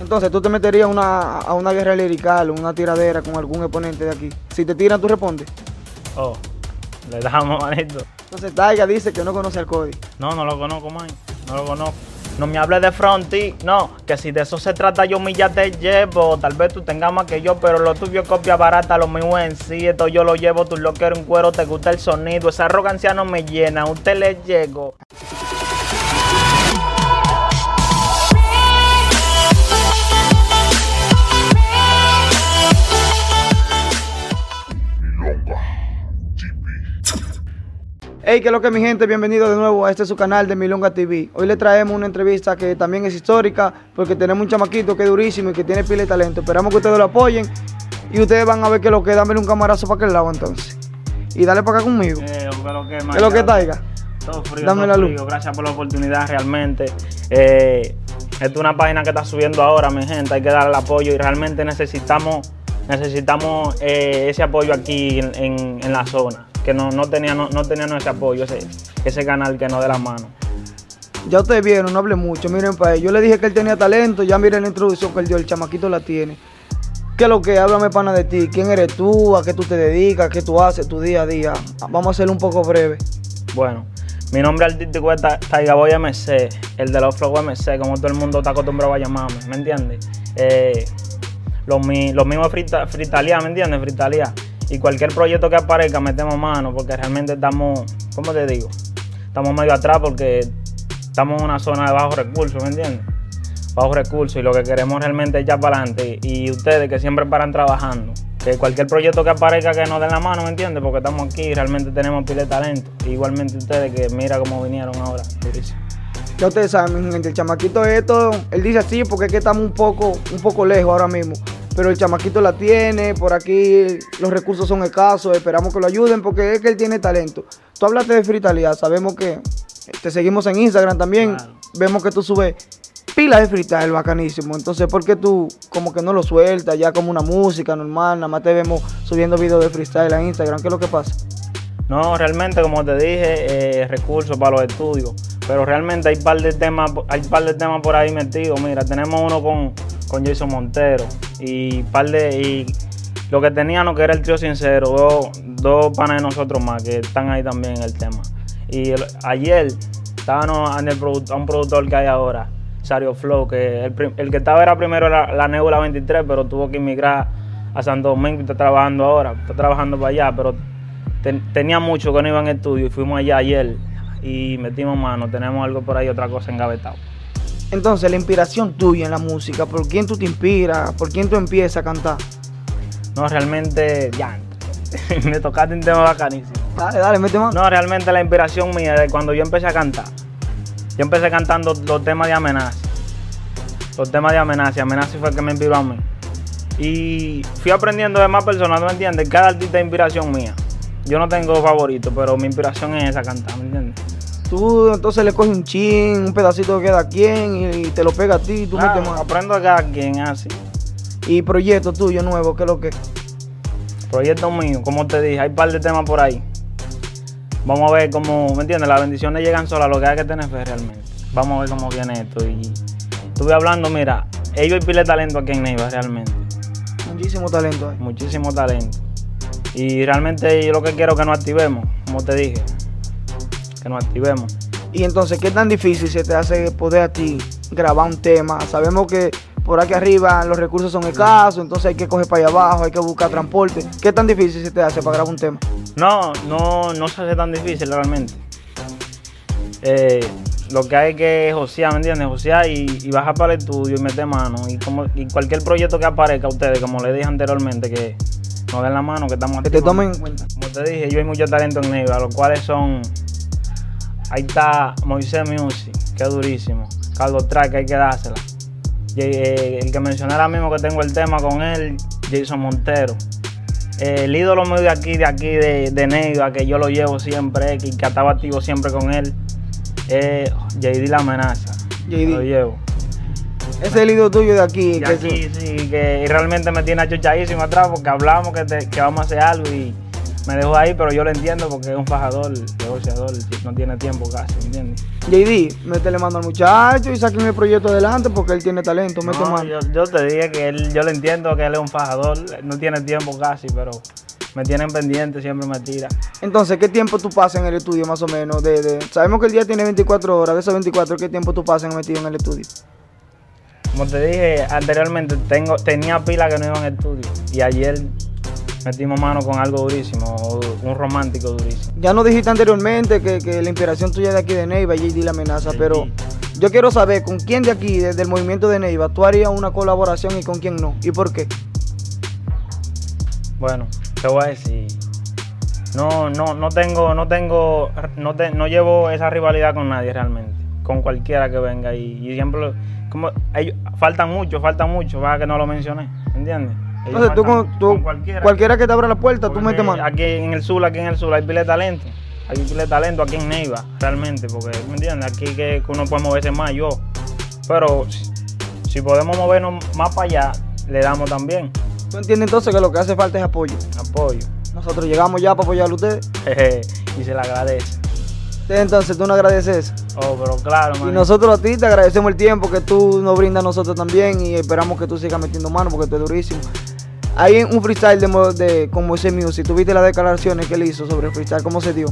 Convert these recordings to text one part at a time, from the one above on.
Entonces, ¿tú te meterías una, a una guerra lirical, una tiradera con algún exponente de aquí? Si te tiran, ¿tú respondes? Oh, le damos manito. Entonces, Taiga dice que no conoce al Cody. No, no lo conozco, man. No lo conozco. No me hables de fronti, no, que si de eso se trata yo ya te llevo, tal vez tú tengas más que yo, pero lo tuyo es copia barata, lo mío en sí, esto yo lo llevo, tú lo quieres un cuero, te gusta el sonido, esa arrogancia no me llena, a usted le llego. Hey, ¿qué es lo que mi gente? Bienvenido de nuevo a este su canal de Milonga TV. Hoy le traemos una entrevista que también es histórica porque tenemos un chamaquito que es durísimo y que tiene pile de talento. Esperamos que ustedes lo apoyen y ustedes van a ver que lo que dame un camarazo para aquel lado entonces. Y dale para acá conmigo. Eh, ¿Qué lo que, ¿Qué es lo que taiga? Todo frío, Dame todo la luz. frío. Gracias por la oportunidad realmente. Eh, esta es una página que está subiendo ahora, mi gente. Hay que darle el apoyo y realmente necesitamos, necesitamos eh, ese apoyo aquí en, en- en la zona. Que no, no teníamos no, teníamos ese apoyo, ese, ese canal que nos dé la mano. Ya ustedes vieron, no hable mucho, miren para él. Yo le dije que él tenía talento, ya miren la introducción que él dio, el chamaquito la tiene. ¿Qué es lo que? Háblame pana de ti. ¿Quién eres tú? ¿A qué tú te dedicas? ¿Qué tú haces tu día a día? Vamos a hacerlo un poco breve. Bueno, mi nombre artístico es Ta- Taiga Boy MC, el de los Flow MC, como todo el mundo está acostumbrado a llamarme, ¿me entiendes? Eh, lo, mi- lo mismo es frita, fritalía, ¿me entiendes? Fritalía. Y cualquier proyecto que aparezca metemos mano porque realmente estamos, ¿cómo te digo? Estamos medio atrás porque estamos en una zona de bajos recursos, ¿me entiendes? Bajos recursos y lo que queremos realmente es echar para adelante. Y ustedes que siempre paran trabajando, que cualquier proyecto que aparezca que nos den la mano, ¿me entiendes? Porque estamos aquí y realmente tenemos pila de talento. Igualmente ustedes que mira cómo vinieron ahora. Ya ustedes saben, mi gente, el chamaquito esto, él dice así porque es que estamos un poco, un poco lejos ahora mismo. Pero el chamaquito la tiene, por aquí los recursos son escasos, esperamos que lo ayuden porque es que él tiene talento. Tú hablaste de fritalidad, sabemos que te seguimos en Instagram también, Claro. vemos que tú subes pila de freestyle bacanísimo. Entonces, ¿por qué tú como que no lo sueltas ya como una música normal? Nada más te vemos subiendo videos de freestyle a Instagram, ¿qué es lo que pasa? No, realmente, como te dije, eh, recursos para los estudios. Pero realmente hay par de temas, hay par de temas por ahí metidos. Mira, tenemos uno con, con Jason Montero y par de y lo que teníamos que era el trío sincero, dos, dos panas de nosotros más que están ahí también en el tema. Y ayer estábamos en el a un productor que hay ahora, Sario Flow, que el, el que estaba era primero la, la Nebula 23, pero tuvo que emigrar a Santo Domingo y está trabajando ahora, está trabajando para allá, pero ten- tenía mucho que no iba en estudio y fuimos allá ayer y metimos mano, tenemos algo por ahí, otra cosa engavetado. Entonces, la inspiración tuya en la música, ¿por quién tú te inspiras? ¿Por quién tú empiezas a cantar? No, realmente, ya, me tocaste un tema bacanísimo. Dale, dale, mete mano. No, realmente la inspiración mía de cuando yo empecé a cantar. Yo empecé cantando los temas de amenaza. Los temas de amenaza. Amenaza fue el que me inspiró a mí. Y fui aprendiendo de más personas, ¿tú me entiendes? Cada artista es inspiración mía. Yo no tengo favorito, pero mi inspiración es esa cantar, ¿me entiendes? Tú entonces le coges un chin, un pedacito que da quien y, y te lo pega a ti y tú Claro, metes mano. aprendo a cada quien así. Y proyecto tuyo nuevo, ¿qué es lo que? Proyecto mío, como te dije, hay un par de temas por ahí. Vamos a ver cómo, ¿me entiendes? Las bendiciones llegan solas, lo que hay que tener fe realmente. Vamos a ver cómo viene esto. Y estuve hablando, mira, ellos hay pile talento aquí en Neiva realmente. Muchísimo talento ahí. Muchísimo talento. Y realmente yo lo que quiero es que nos activemos, como te dije. Que nos activemos. Y entonces, ¿qué tan difícil se te hace poder a ti grabar un tema? Sabemos que por aquí arriba los recursos son escasos, entonces hay que coger para allá abajo, hay que buscar transporte. ¿Qué tan difícil se te hace para grabar un tema? No, no, no se hace tan difícil realmente. Eh, lo que hay que josear, ¿me entiendes? Josear y, y bajar para el estudio y meter mano. Y, como, y cualquier proyecto que aparezca a ustedes, como les dije anteriormente, que nos den la mano, que estamos Que te tomen en cuenta. Como te dije, yo hay mucho talento en Neiva, los cuales son. Ahí está Moisés Music, que es durísimo. Carlos Track, hay que dársela. Y, eh, el que mencioné ahora mismo que tengo el tema con él, Jason Montero. Eh, el ídolo mío de aquí, de aquí, de, de Neiva, que yo lo llevo siempre, que, que estaba activo siempre con él, es JD La Amenaza. JD. Lo llevo. Ese es el ídolo tuyo de aquí. Y que aquí sí, que realmente me tiene achuchadísimo atrás porque hablamos que, te- que vamos a hacer algo y me dejó ahí, pero yo lo entiendo porque es un fajador, negociador, no tiene tiempo casi, ¿me entiendes? JD, métele mano al muchacho y saquen el proyecto adelante porque él tiene talento, No, mano. yo, yo te dije que él, yo le entiendo que él es un fajador, no tiene tiempo casi, pero me tienen pendiente, siempre me tira. Entonces, ¿qué tiempo tú pasas en el estudio más o menos? De, de- sabemos que el día tiene 24 horas, de esas 24, ¿qué tiempo tú pasas metido en el estudio? Como te dije anteriormente, tengo, tenía pila que no iba en estudio y ayer metimos mano con algo durísimo, un romántico durísimo. Ya nos dijiste anteriormente que, que la inspiración tuya de aquí de Neiva, JD la amenaza, pero yo quiero saber con quién de aquí, desde el movimiento de Neiva, tú harías una colaboración y con quién no, y por qué. Bueno, te voy a decir. No, no, no tengo, no tengo, no, te- no llevo esa rivalidad con nadie realmente. Con cualquiera que venga y, y siempre, como ellos, faltan mucho, faltan mucho, para que no lo mencioné, ¿entiendes? Entonces, tú, con, tú- cualquiera. cualquiera. que te abra la puerta, tú metes mano. Aquí en el sur, aquí en el sur hay pila de talento. Hay pila de talento aquí en Neiva, realmente, porque, ¿me entiendes? Aquí que, uno puede moverse más, yo. Pero si, si podemos movernos más para allá, le damos también ¿Tú entiendes entonces que lo que hace falta es apoyo? apoyo. Nosotros llegamos ya para apoyar a ustedes. y se le agradece. Entonces, tú no agradeces. Oh, pero claro, Y man. nosotros a ti te agradecemos el tiempo que tú nos brindas a nosotros también y esperamos que tú sigas metiendo mano porque tú es durísimo. Hay un freestyle de, de con Moisés Music, tuviste las declaraciones que él hizo sobre el freestyle, ¿cómo se dio?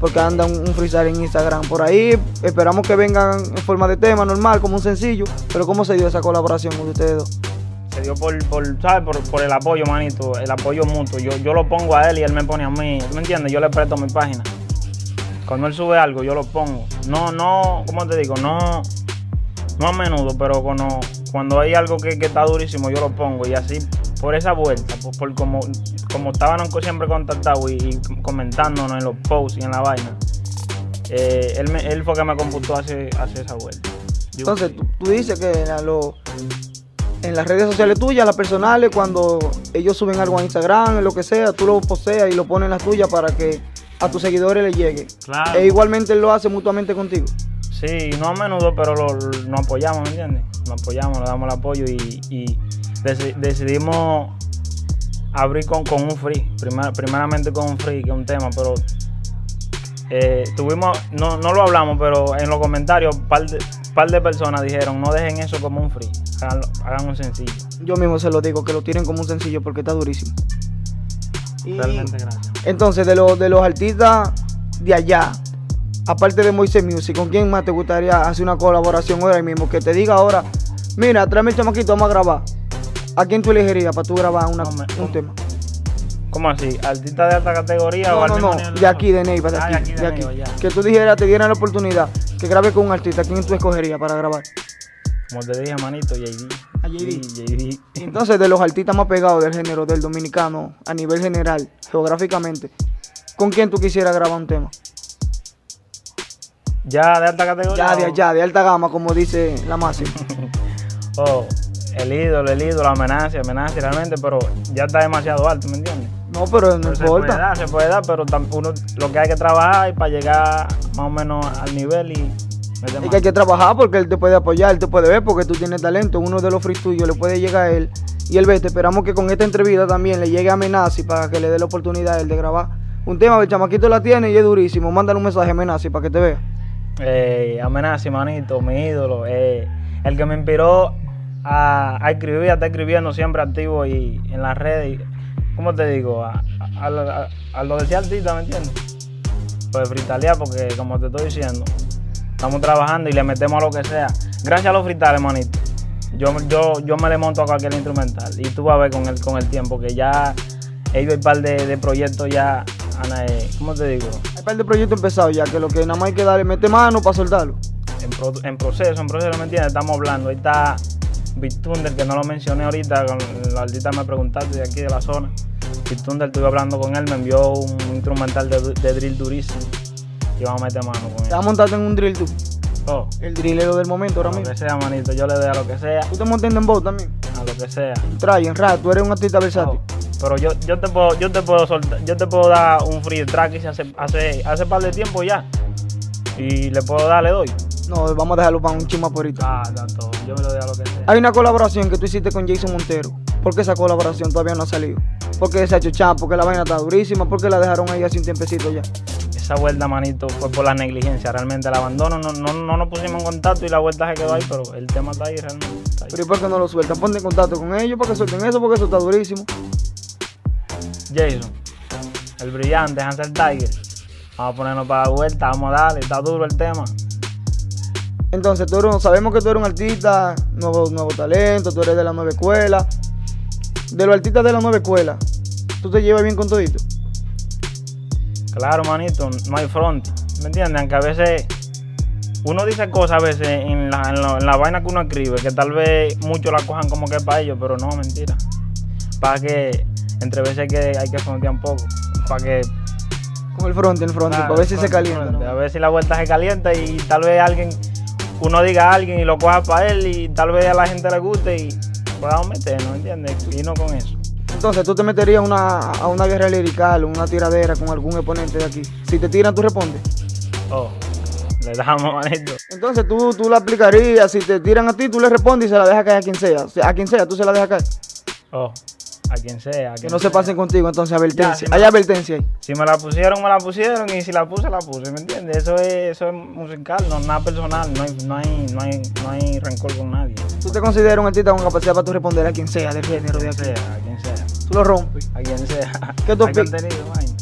Porque anda un, un freestyle en Instagram por ahí, esperamos que vengan en forma de tema normal, como un sencillo, pero ¿cómo se dio esa colaboración con ustedes dos? Se dio por, por, ¿sabes? Por, por el apoyo, manito, el apoyo mutuo. Yo, yo lo pongo a él y él me pone a mí. ¿Tú me entiendes? Yo le presto mi página. Cuando él sube algo, yo lo pongo. No, no, ¿cómo te digo? No, no a menudo, pero cuando, cuando hay algo que, que está durísimo, yo lo pongo. Y así, por esa vuelta, por, por como, como estaban siempre contactados y, y comentándonos en los posts y en la vaina, eh, él, me- él fue que me computó hace, hace esa vuelta. Digo, Entonces, tú, tú dices que a lo- en las redes sociales tuyas, las personales, cuando ellos suben algo a Instagram, en lo que sea, tú lo poseas y lo pones en las tuyas para que a tus seguidores les llegue. Claro. E igualmente él lo hace mutuamente contigo. Sí, no a menudo, pero lo, lo- nos apoyamos, ¿me entiendes? Nos apoyamos, le damos el apoyo y, y deci- decidimos abrir con, con un free, primer- primeramente con un free, que es un tema, pero eh, tuvimos, no, no lo hablamos, pero en los comentarios un par de, par de personas dijeron, no dejen eso como un free, háganlo- hagan un sencillo. Yo mismo se lo digo, que lo tiren como un sencillo porque está durísimo. Y Realmente gracias. entonces, de, los de los artistas de allá, aparte de Moisés Music, ¿con quién más te gustaría hacer una colaboración ahora mismo? Que te diga ahora, mira, tráeme el chamaquito, vamos a grabar. ¿A quién tú elegirías para tú grabar una- No, me- un tema? ¿Cómo así? ¿Artista de alta categoría o No, al no, no, de aquí, de Neiva, de Ah, aquí, de aquí. Neiva, ya. Que tú dijeras, te dieran la oportunidad que grabe con un artista, ¿quién tú escogerías para grabar? Como te dije, manito, JD. A JD. Sí, JD. Entonces, de los artistas más pegados del género del dominicano, a nivel general, geográficamente, ¿con quién tú quisieras grabar un tema? Ya de alta categoría. Ya de o- allá, de alta gama, como dice la máxima. Oh, el ídolo, el ídolo, amenaza, amenaza realmente, pero ya está demasiado alto, ¿me entiendes? No, pero no Pero Se puede importa. dar, se puede dar, pero uno lo que hay que trabajar es para llegar más o menos al nivel y Es que hay que trabajar porque él te puede apoyar, él te puede ver porque tú tienes talento. Uno de los free tuyos le puede llegar a él. Y él ve, te esperamos que con esta entrevista también le llegue a Amenazi para que le dé la oportunidad a él de grabar un tema. El chamaquito la tiene y es durísimo. Mándale un mensaje a Amenazi para que te vea. Eh, amenaza, manito, mi ídolo, eh, el que me inspiró a, a escribir, a estar escribiendo siempre activo y en las redes. y, ¿Cómo te digo? A, a, a lo- a- a lo de ser artista, ¿me entiendes? Pues fritalear, porque como te estoy diciendo, estamos trabajando y le metemos a lo que sea. Gracias a los fritales, manito. Yo, yo, yo me le monto a cualquier instrumental y tú vas a ver con el, con el tiempo que ya he ido un par de, de proyectos ya, Ana, eh, ¿cómo te digo? Hay un par de proyectos empezados ya, que lo que nada más hay que darle, mete mano para soltarlo. en, pro- en proceso, en proceso, ¿me entiendes? Estamos hablando. Ahí está Big Thunder, que no lo mencioné ahorita, la ahorita me preguntaste de aquí de la zona. Big Thunder, estuve hablando con él, me envió un instrumental de, de drill durísimo. Y vamos a meter mano con Te él. vas a montarte en un drill tú. Oh, El drillero del momento ahora a lo mismo. que sea, manito, yo le doy a lo que sea, Tú te montas en voz también. a lo que sea. Try, en rap, tú eres un artista versátil. Oh, pero yo, yo te puedo, yo te puedo soltar, yo te puedo dar un free track y hace, hace, hace par de tiempo ya. Y le puedo dar, le doy. No, vamos a dejarlo para un por ahorita. Ah, tanto, yo me lo doy a lo que sea. Hay una colaboración que tú hiciste con Jason Montero. ¿Por qué esa colaboración todavía no ha salido? porque se ha hecho champ, porque la vaina está durísima, porque la dejaron ahí así un tiempecito ya. Esa vuelta, manito, fue por la negligencia. Realmente el abandono no, no, no nos pusimos en contacto y la vuelta se quedó ahí, pero el tema está ahí realmente. Está ahí. Pero ¿y por qué no lo sueltan? Ponte en contacto con ellos para que suelten eso, porque eso está durísimo. Jason, el brillante, Hansel Tiger. Vamos a ponernos para la vuelta, vamos a darle, está duro el tema. Entonces, tú eres, sabemos que tú eres un artista, nuevo, nuevo talento, tú eres de la nueva escuela. De los artistas de la nueva escuela, ¿tú te llevas bien con todito? Claro, manito, no hay front. ¿Me entiendes? Aunque a veces uno dice cosas a veces en la, en, la, en la vaina que uno escribe, que tal vez muchos la cojan como que es para ellos, pero no, mentira. Para que entre veces hay que, hay que frontear un poco. Para que. El front, el front, Claro, para ver si se calienta. A ver si la vuelta se calienta y tal vez alguien, uno diga a alguien y lo coja para él y tal vez a la gente le guste y podamos meternos, ¿entiendes? Y no con eso. Entonces, tú te meterías una, a una guerra lirical, una tiradera con algún exponente de aquí. Si te tiran, tú respondes. Oh, le damos manito. Entonces, tú, tú la aplicarías. Si te tiran a ti, tú le respondes y se la dejas caer a quien sea, A quien sea, tú se la dejas caer. Oh, a quien sea. a Que quien no se pasen contigo, entonces advertencia. Ya, Hay advertencia ahí. Si me la pusieron, me la pusieron y si la puse, la puse, ¿me entiendes? Eso es, eso es musical, no nada personal, no hay, no hay, no hay, no hay rencor con nadie. Tú te consideras un artista con capacidad para tú responder a quien sea del género de aquí. sea, a quien sea, Tú lo rompes. a quien sea. ¿Qué tú.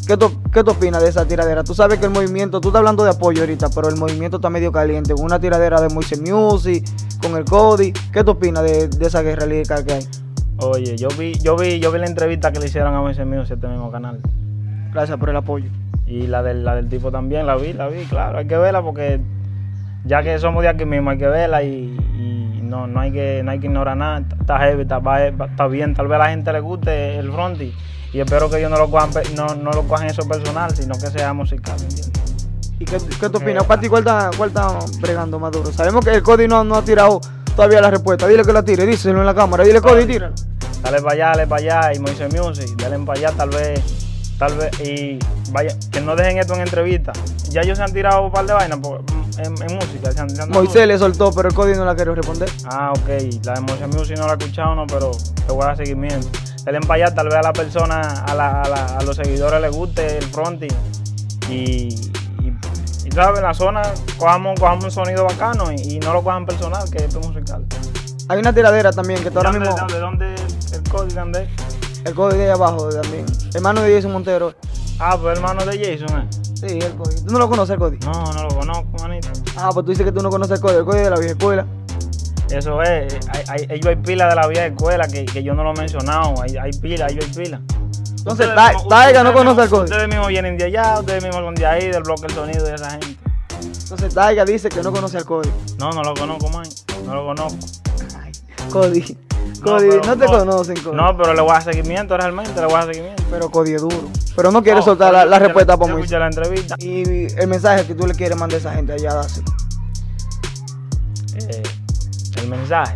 ¿Qué tú, ¿Qué tú opinas de esa tiradera? Tú sabes que el movimiento, tú estás hablando de apoyo ahorita, pero el movimiento está medio caliente. Una tiradera de Moise Music, con el Cody. ¿Qué tú opinas de, de esa guerra lírica que hay? Oye, yo vi, yo vi, yo vi la entrevista que le hicieron a Moisés Music, este mismo canal. Gracias por el apoyo. Y la del, la del tipo también, la vi, la vi, claro, hay que verla porque ya que somos de aquí mismo, hay que verla y, y no, no, hay que, no hay que ignorar nada. Está heavy, está, bien, tal vez a la gente le guste el fronty y espero que ellos no lo cojan, no, no lo cojan eso personal, sino que sea musical, ¿me entiendes? ¿Y qué, qué tú opinas? ¿cuál está, cuál está bregando más duro? Sabemos que el Cody no, no ha tirado todavía la respuesta. Dile que la tire, díselo en la cámara. Dile, Cody, tírala. Dale para allá, dale para allá y Moisés Music, dale para allá tal vez, tal vez, y vaya, que no dejen esto en entrevista. Ya ellos se han tirado un par de vainas por- en, en música. se han- se han Moisés le soltó, pero el Cody no la quiere responder. Ah, ok. La de Motion Music no la he escuchado, no, pero te voy a dar seguimiento. Denle para allá, tal vez a la persona, a, la- a la- a los seguidores les guste el fronting. Y sabes, en la zona cojamos, cojamos un sonido bacano y, y no lo cojan personal, que esto es musical. Hay una tiradera también que tú ahora ¿Dónde, mismo. dónde, dónde el código dónde? El Cody de ahí abajo también. Hermano de Jason Montero. Ah, pues hermano de Jason, ¿eh? Sí, el Cody. ¿Tú no lo conoces, el Cody? No, no lo conozco, manito. Ah, pues tú dices que tú no conoces el Cody. El Cody de la vieja escuela. Eso es, hay, hay, ellos hay pila de la vieja escuela que, que yo no lo he mencionado, hay, hay pila, ellos hay pila. Entonces, Taiga no conoce al Cody. Ustedes mismos vienen de allá, ustedes mismos son de ahí, del bloque El Sonido y esa gente. Entonces, Taiga dice que no conoce al Cody. No, no lo conozco, man. No lo conozco. Ay, Cody. Cody, no, pero te conocen, Cody. No, pero le voy a dar seguimiento realmente, le voy a dar seguimiento. Pero Cody es duro. Pero no quiere No, soltar la, la respuesta para escuché la entrevista. Y el mensaje que tú le quieres mandar a esa gente allá, dáselo. Eh, el mensaje.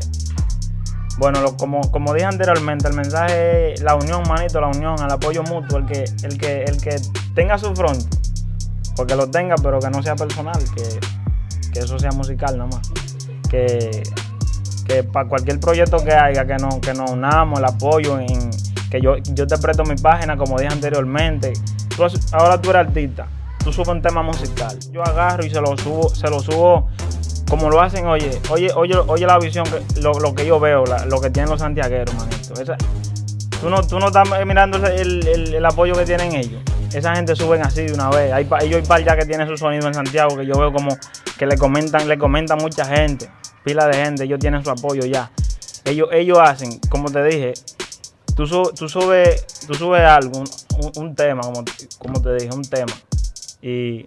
Bueno, como, como dije anteriormente, el mensaje es la unión, manito, la unión, el apoyo mutuo, el que, el que, el que tenga su front, porque lo tenga, pero que no sea personal, que, que eso sea musical nada más. Que, que para cualquier proyecto que haya, que, no, que nos unamos, el apoyo, en, que yo, yo te presto mi página, como dije anteriormente. Tú ahora tú eres artista, tú subes un tema musical. Yo agarro y se lo subo, se lo subo como lo hacen, oye, oye, oye, oye la visión, lo, lo que yo veo, lo que tienen los santiagueros, manito. Esa- tú, no, tú no estás mirando el, el- apoyo que tienen ellos. Esa gente suben así de una vez. Hay, ellos hay par ya que tienen su sonido en Santiago, que yo veo como que le comentan, le comentan mucha gente, pila de gente, ellos tienen su apoyo ya. Ellos, ellos hacen, como te dije, tú, su- tú subes, tú subes algo, un tema, como, como te dije, un tema. Y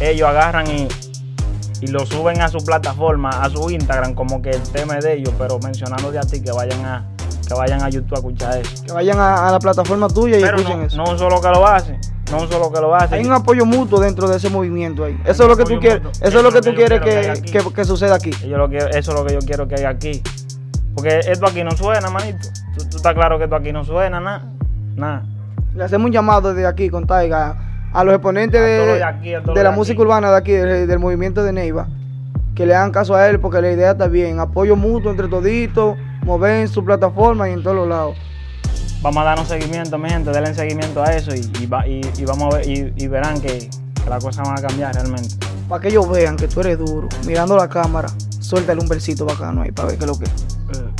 ellos agarran y, y lo suben a su plataforma, a su Instagram, como que el tema es de ellos, pero mencionándote a ti que vayan a, que vayan a YouTube a escuchar eso. Que vayan a, a la plataforma tuya y Pero escuchen no, eso. no solo que lo hace, no solo que lo hace. Hay un apoyo mutuo dentro de ese movimiento ahí. Eso es lo que tú quieres, eso es lo que tú quieres quiero que que, suceda aquí. Yo lo que- eso es lo que yo quiero que haya aquí. Porque esto aquí no suena, manito. Tú, tú estás claro que esto aquí no suena, nada. Nada. Le hacemos un llamado desde aquí con Taiga a los exponentes de, de aquí, la música urbana de aquí, del, movimiento de Neiva, que le hagan caso a él porque la idea está bien. Apoyo mutuo entre toditos, mover en su plataforma y en todos los lados. vamos a darnos seguimiento, mi gente, denle seguimiento a eso y, vamos a ver, y, verán que, las cosas van a cambiar realmente. Para que ellos vean que tú eres duro, mirando la cámara, suéltale un versito bacano ahí para ver qué es lo que eh,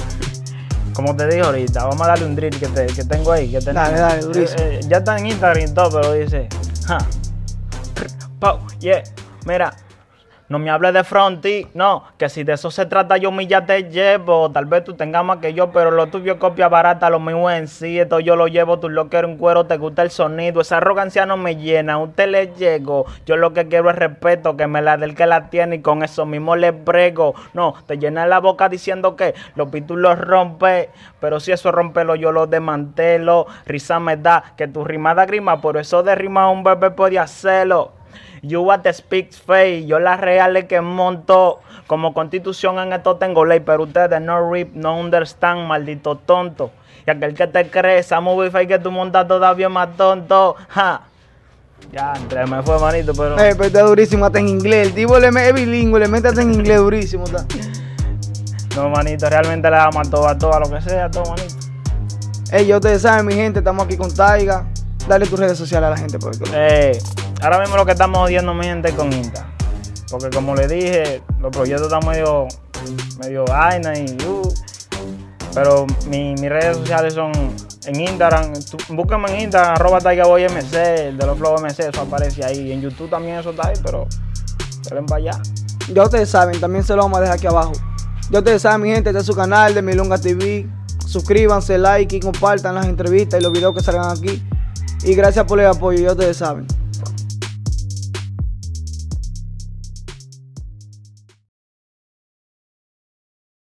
Como te dije ahorita, vamos a darle un drill que, que tengo ahí. Que dale, dale, durísimo. Eh, eh, ya está en Instagram y todo, pero dice, ja, yeah, mira, no me hables de fronti, no, que si de eso se trata yo me ya te llevo. Tal vez tú tengas más que yo, pero lo tuyo copia barata, lo mío en sí. Esto yo lo llevo, tú lo quieres un cuero, te gusta el sonido. Esa arrogancia no me llena, usted le llego. Yo lo que quiero es respeto, que me la del que la tiene y con eso mismo le brego. No, te llena la boca diciendo que los los rompe, pero si eso rompelo yo lo desmantelo. Risa me da que tu rimada grima, por eso de rima un bebé podía hacerlo. You what the speaks face. Yo las reales que monto. Como constitución en esto tengo ley, pero ustedes no rip, no understand, maldito tonto. Y aquel que te cree, esa movie fake que tú montas todavía más tonto. Ja. Ya, entre me fue manito, pero. Eh, pero está durísimo hasta en inglés. El tipo le es bilingüe, le mete hasta en inglés durísimo. Está. No, manito, realmente le damos a todo, a todo, a lo que sea, todo, manito. Ey, ya ustedes saben, mi gente, estamos aquí con Taiga. Dale tus redes sociales a la gente, porque. Eh, ahora mismo lo que estamos odiando mi gente con Insta. Porque como le dije, los proyectos están medio, medio vaina y uh, pero mis redes sociales son en Instagram, búsquenme en Instagram, arroba MC, de los Flow MC, eso aparece ahí. En YouTube también eso está ahí, pero ven para allá. Ya ustedes saben, también se lo vamos a dejar aquí abajo. Ya ustedes saben, mi gente, este es su canal de Milonga TV. Suscríbanse, like y compartan las entrevistas y los videos que salgan aquí. Y gracias por el apoyo, ya ustedes saben.